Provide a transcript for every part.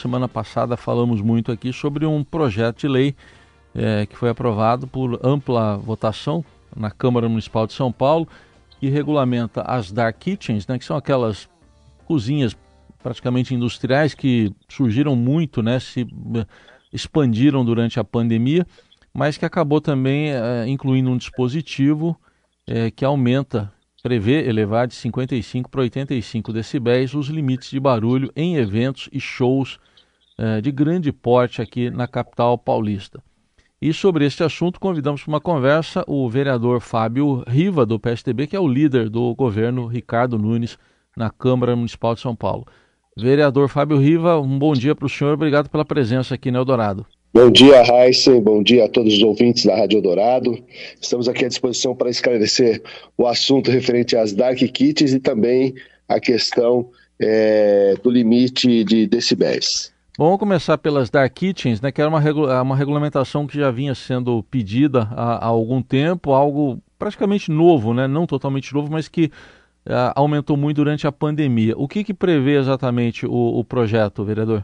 semana passada falamos muito aqui sobre um projeto de lei é, que foi aprovado por ampla votação na Câmara Municipal de São Paulo, que regulamenta as dark kitchens, né, que são aquelas cozinhas praticamente industriais que surgiram muito, né, se eh, expandiram durante a pandemia, mas que acabou também é, incluindo um dispositivo é, que aumenta, prevê elevar de 55 para 85 decibéis os limites de barulho em eventos e shows é, de grande porte aqui na capital paulista. E sobre este assunto, convidamos para uma conversa o vereador Fábio Riva, do PSDB, que é o líder do governo Ricardo Nunes na Câmara Municipal de São Paulo. Vereador Fábio Riva, um bom dia para o senhor, obrigado pela presença aqui no Eldorado. Bom dia, Raíssa, bom dia a todos os ouvintes da Rádio Eldorado. Estamos aqui à disposição para esclarecer o assunto referente às dark kits e também a questão é, do limite de decibéis. Vamos começar pelas dark kitchens, né, que era uma, uma regulamentação que já vinha sendo pedida há, há, algum tempo, algo praticamente novo, né, não totalmente novo, mas que uh, aumentou muito durante a pandemia. O que, que prevê exatamente o, o projeto, vereador?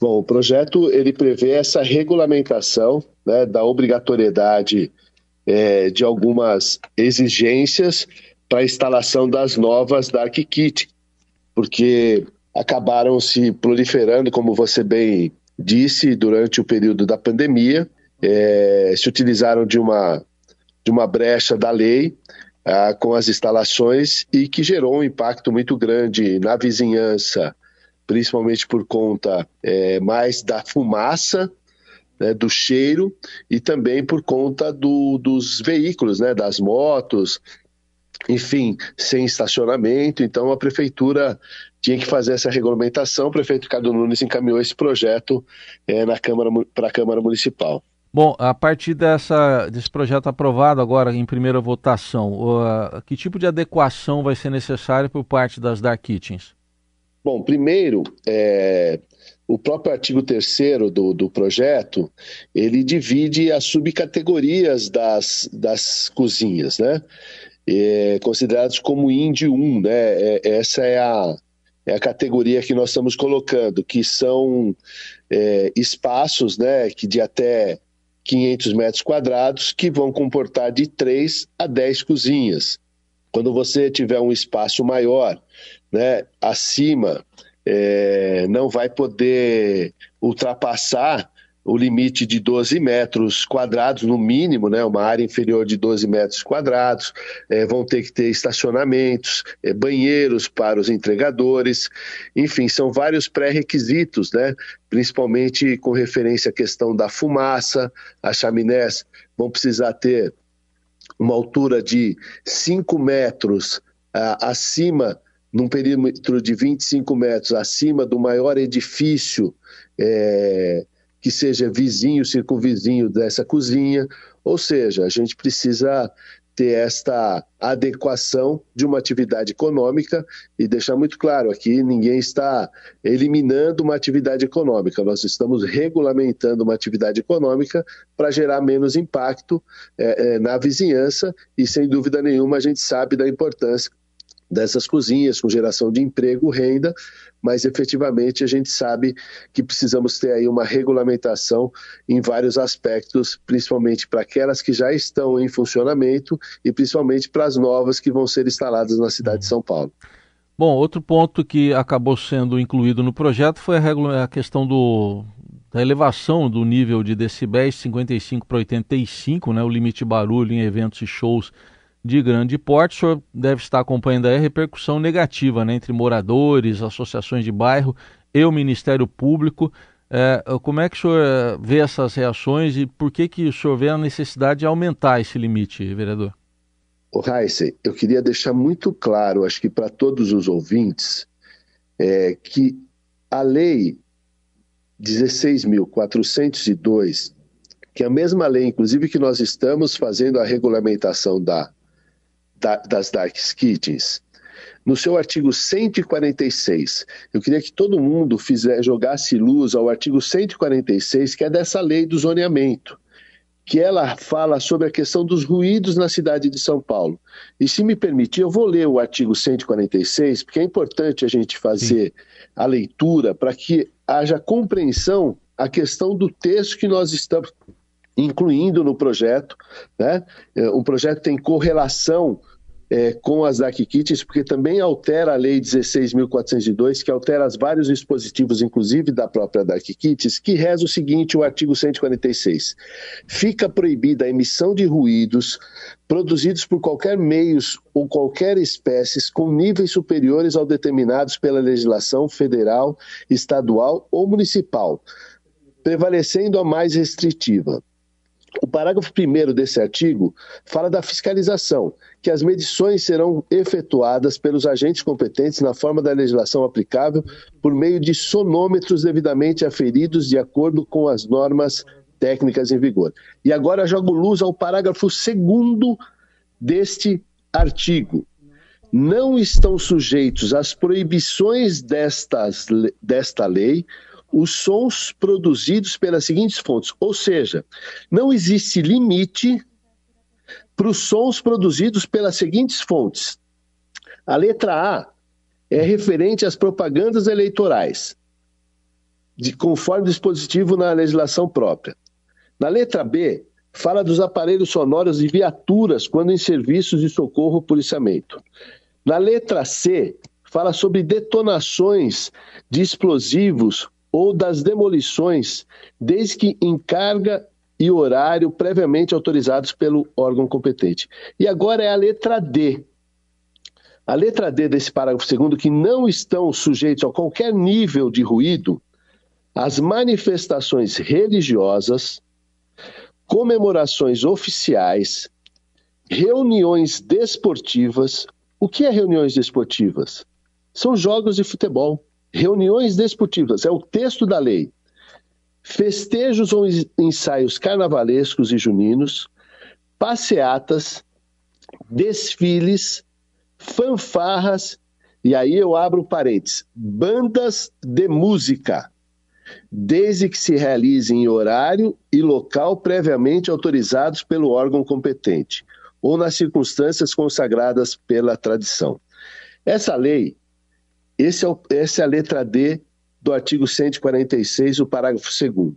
Bom, o projeto ele prevê essa regulamentação né, da obrigatoriedade é, de algumas exigências para a instalação das novas dark kit, porque acabaram se proliferando, como você bem disse, durante o período da pandemia, é, se utilizaram de uma, de uma brecha da lei ah, com as instalações e que gerou um impacto muito grande na vizinhança, principalmente por conta é, mais da fumaça, né, do cheiro e também por conta do, dos veículos, né, das motos, enfim, sem estacionamento. Então a prefeitura tinha que fazer essa regulamentação. O prefeito Ricardo Nunes encaminhou esse projeto é, na Câmara para a Câmara Municipal. Bom, a partir dessa, desse projeto aprovado agora em primeira votação, uh, que tipo de adequação vai ser necessária por parte das Dark Kitchens? Bom, primeiro, é, o próprio artigo 3 do, do projeto, ele divide as subcategorias das, das cozinhas, né? É, considerados como IND 1, né? É, essa é a, é a categoria que nós estamos colocando, que são é, espaços né, que de até 500 metros quadrados que vão comportar de 3 a 10 cozinhas. Quando você tiver um espaço maior, né, acima, é, não vai poder ultrapassar o limite de 12 metros quadrados, no mínimo, né, uma área inferior de 12 metros quadrados, é, vão ter que ter estacionamentos, é, banheiros para os entregadores, enfim, são vários pré-requisitos, né, principalmente com referência à questão da fumaça, as chaminés vão precisar ter uma altura de 5 metros ah, acima, num perímetro de 25 metros acima do maior edifício é, que seja vizinho, circunvizinho dessa cozinha, ou seja, a gente precisa ter esta adequação de uma atividade econômica e deixar muito claro aqui, ninguém está eliminando uma atividade econômica, nós estamos regulamentando uma atividade econômica para gerar menos impacto é, é, na vizinhança e sem dúvida nenhuma a gente sabe da importância dessas cozinhas, com geração de emprego, renda, mas efetivamente a gente sabe que precisamos ter aí uma regulamentação em vários aspectos, principalmente para aquelas que já estão em funcionamento e principalmente para as novas que vão ser instaladas na cidade de São Paulo. Bom, outro ponto que acabou sendo incluído no projeto foi a, a questão do, da elevação do nível de decibéis 55 para 85, né, o limite de barulho em eventos e shows de grande porte. O senhor deve estar acompanhando aí a repercussão negativa né, entre moradores, associações de bairro e o Ministério Público. É, como é que o senhor é, vê essas reações e por que, que o senhor vê a necessidade de aumentar esse limite, vereador? O Heisen, eu queria deixar muito claro, acho que para todos os ouvintes, é, que a lei 16.402, que é a mesma lei, inclusive, que nós estamos fazendo a regulamentação da da, das dark kitchens, no seu artigo 146, eu queria que todo mundo fizer, jogasse luz ao artigo 146, que é dessa lei do zoneamento, que ela fala sobre a questão dos ruídos na cidade de São Paulo. E se me permitir, eu vou ler o artigo 146, porque é importante a gente fazer Sim. a leitura para que haja compreensão a questão do texto que nós estamos incluindo no projeto. Né? É, o projeto tem correlação é, com as DAC kits, porque também altera a Lei 16.402, que altera os vários dispositivos, inclusive da própria DAC kits, que reza o seguinte, o artigo 146. Fica proibida a emissão de ruídos produzidos por qualquer meios ou qualquer espécies com níveis superiores ao determinados pela legislação federal, estadual ou municipal, prevalecendo a mais restritiva. O parágrafo 1 desse artigo fala da fiscalização, que as medições serão efetuadas pelos agentes competentes na forma da legislação aplicável por meio de sonômetros devidamente aferidos de acordo com as normas técnicas em vigor. E agora jogo luz ao parágrafo 2 deste artigo. Não estão sujeitos às proibições destas, desta lei os sons produzidos pelas seguintes fontes. Ou seja, não existe limite para os sons produzidos pelas seguintes fontes. A letra A é referente às propagandas eleitorais, de, conforme dispositivo na legislação própria. Na letra B, fala dos aparelhos sonoros de viaturas quando em serviços de socorro ou policiamento. Na letra C, fala sobre detonações de explosivos ou das demolições, desde que em carga e horário previamente autorizados pelo órgão competente. E agora é a letra D. A letra D desse parágrafo segundo, que não estão sujeitos a qualquer nível de ruído, as manifestações religiosas, comemorações oficiais, reuniões desportivas. O que é reuniões desportivas? São jogos de futebol reuniões desportivas, é o texto da lei. Festejos ou ensaios carnavalescos e juninos, passeatas, desfiles, fanfarras, e aí eu abro parênteses, bandas de música, desde que se realizem em horário e local previamente autorizados pelo órgão competente, ou nas circunstâncias consagradas pela tradição. Essa lei esse é o, essa é a letra D do artigo 146, o parágrafo 2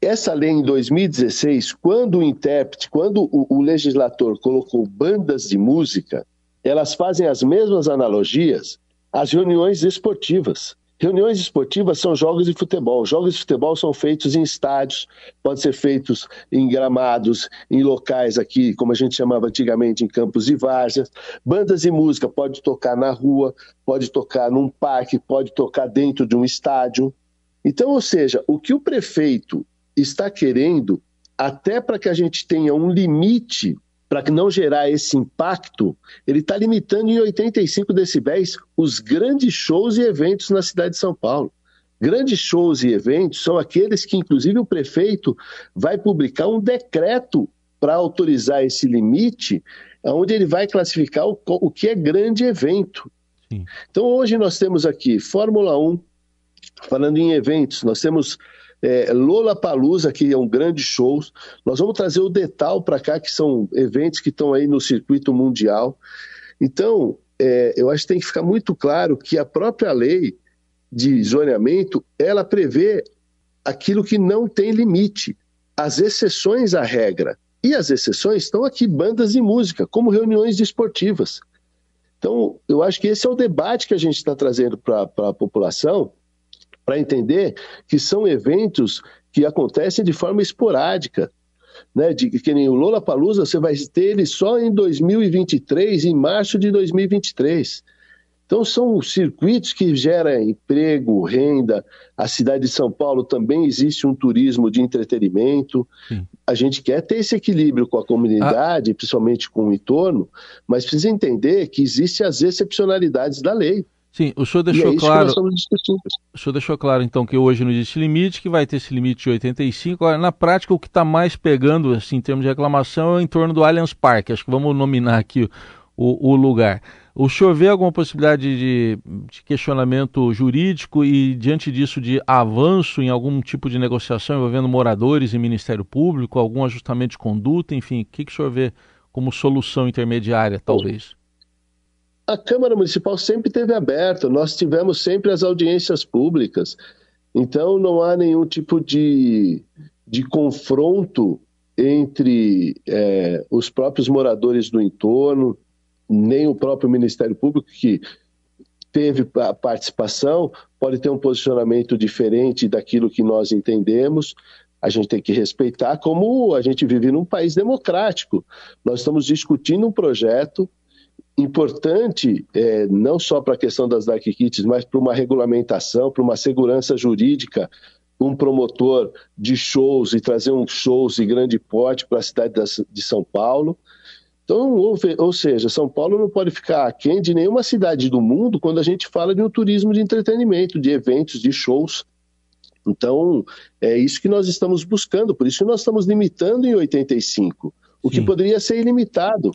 essa lei em 2016, quando o intérprete, quando o, o, legislador colocou bandas de música, elas fazem as mesmas analogias às reuniões esportivas. Reuniões esportivas são jogos de futebol. Jogos de futebol são feitos em estádios, podem ser feitos em gramados, em locais aqui, como a gente chamava antigamente, em campos e várzeas. Bandas de música pode tocar na rua, pode tocar num parque, pode tocar dentro de um estádio. Então, ou seja, o que o prefeito está querendo, até para que a gente tenha um limite para não gerar esse impacto, ele está limitando em 85 decibéis os grandes shows e eventos na cidade de São Paulo. Grandes shows e eventos são aqueles que, inclusive, o prefeito vai publicar um decreto para autorizar esse limite, onde ele vai classificar o, o que é grande evento. Sim. Então, hoje nós temos aqui Fórmula 1, falando em eventos, nós temos é, Lola Palusa, que é um grande show. Nós vamos trazer o Detal para cá, que são eventos que estão aí no circuito mundial. Então, é, eu acho que tem que ficar muito claro que a própria lei de zoneamento, ela prevê aquilo que não tem limite, as exceções à regra. E as exceções estão aqui, bandas de música, como reuniões desportivas. Então, eu acho que esse é o debate que a gente está trazendo para a população, para entender que são eventos que acontecem de forma esporádica. Né, de que nem o Lola Palusa, você vai ter ele só em 2023, em março de 2023. Então são circuitos que geram emprego, renda. A cidade de São Paulo também existe um turismo de entretenimento. Sim. A gente quer ter esse equilíbrio com a comunidade, ah. principalmente com o entorno, mas precisa entender que existem as excepcionalidades da lei. Sim, o senhor deixou é claro. O senhor deixou claro então que hoje não existe limite, que vai ter esse limite de 85. Agora, na prática, o que está mais pegando, assim, em termos de reclamação, é em torno do Allianz Parque. Acho que vamos nominar aqui o, o lugar. O senhor vê alguma possibilidade de, de, questionamento jurídico e, diante disso, de avanço em algum tipo de negociação envolvendo moradores e Ministério Público, algum ajustamento de conduta, enfim, o que, que o senhor vê como solução intermediária, talvez? A Câmara Municipal sempre teve aberta, nós tivemos sempre as audiências públicas, então não há nenhum tipo de, de confronto entre é, os próprios moradores do entorno, nem o próprio Ministério Público, que teve a participação, pode ter um posicionamento diferente daquilo que nós entendemos. A gente tem que respeitar, como a gente vive num país democrático. Nós estamos discutindo um projeto importante, é, não só para a questão das dark kits, mas para uma regulamentação, para uma segurança jurídica, um promotor de shows e trazer um shows de grande porte para a cidade de São Paulo. Então, ou, ou, seja, São Paulo não pode ficar aquém de nenhuma cidade do mundo quando a gente fala de um turismo de entretenimento, de eventos, de shows. Então, é isso que nós estamos buscando, por isso que nós estamos limitando em 85, o Sim. que poderia ser ilimitado.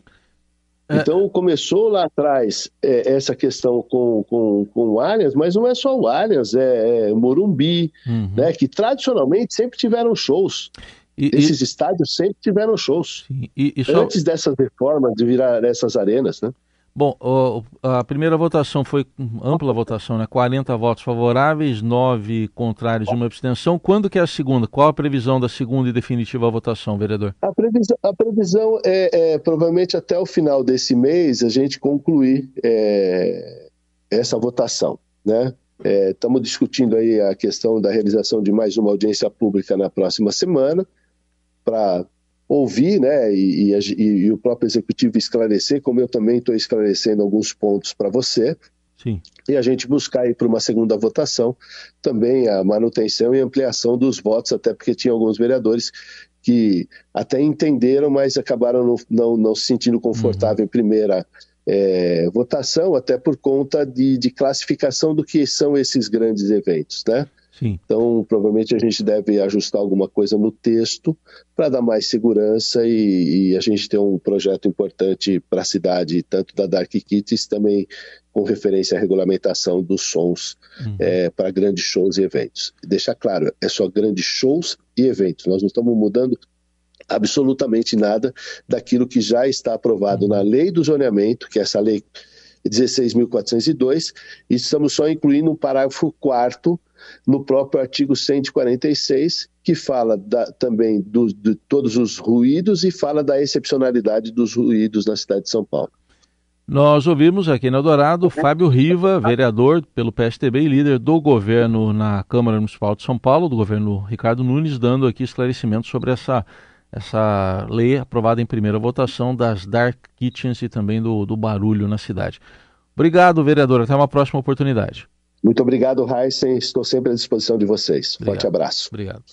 É. Então começou lá atrás é, essa questão com, com, com o Allianz, mas não é só o Allianz, é, é Morumbi, uhum. né, que tradicionalmente sempre tiveram shows. E, Esses e... estádios sempre tiveram shows. E, e só... Antes dessas reformas de virar essas arenas, né? Bom, a primeira votação foi ampla votação, né? 40 votos favoráveis, 9 contrários e uma abstenção. Quando que é a segunda? Qual a previsão da segunda e definitiva votação, vereador? A previsão, a previsão é, é, provavelmente até o final desse mês a gente concluir é, essa votação, né? Estamos é, discutindo aí a questão da realização de mais uma audiência pública na próxima semana para ouvir, né, e, e, e, o próprio executivo esclarecer, como eu também estou esclarecendo alguns pontos para você. Sim. E a gente buscar ir para uma segunda votação também a manutenção e ampliação dos votos, até porque tinha alguns vereadores que até entenderam, mas acabaram não, não, não se sentindo confortável uhum. em primeira é, votação, até por conta de, de classificação do que são esses grandes eventos, né? Sim. Então, provavelmente a gente deve ajustar alguma coisa no texto para dar mais segurança e, e, a gente ter um projeto importante para a cidade, tanto da Dark Kits, também com referência à regulamentação dos sons uhum. é, para grandes shows e eventos. Deixar claro, é só grandes shows e eventos. Nós não estamos mudando absolutamente nada daquilo que já está aprovado uhum. na lei do zoneamento, que é essa lei 16.402, e estamos só incluindo um parágrafo 4 no próprio artigo 146, que fala da, também do, de todos os ruídos e fala da excepcionalidade dos ruídos na cidade de São Paulo. Nós ouvimos aqui na Dourado Fábio Riva, vereador pelo PSTB e líder do governo na Câmara Municipal de São Paulo, do governo Ricardo Nunes, dando aqui esclarecimentos sobre essa, essa lei aprovada em primeira votação das dark kitchens e também do, do barulho na cidade. Obrigado, vereador. Até uma próxima oportunidade. Muito obrigado, Heisen. Estou sempre à disposição de vocês. Obrigado. Forte abraço. Obrigado.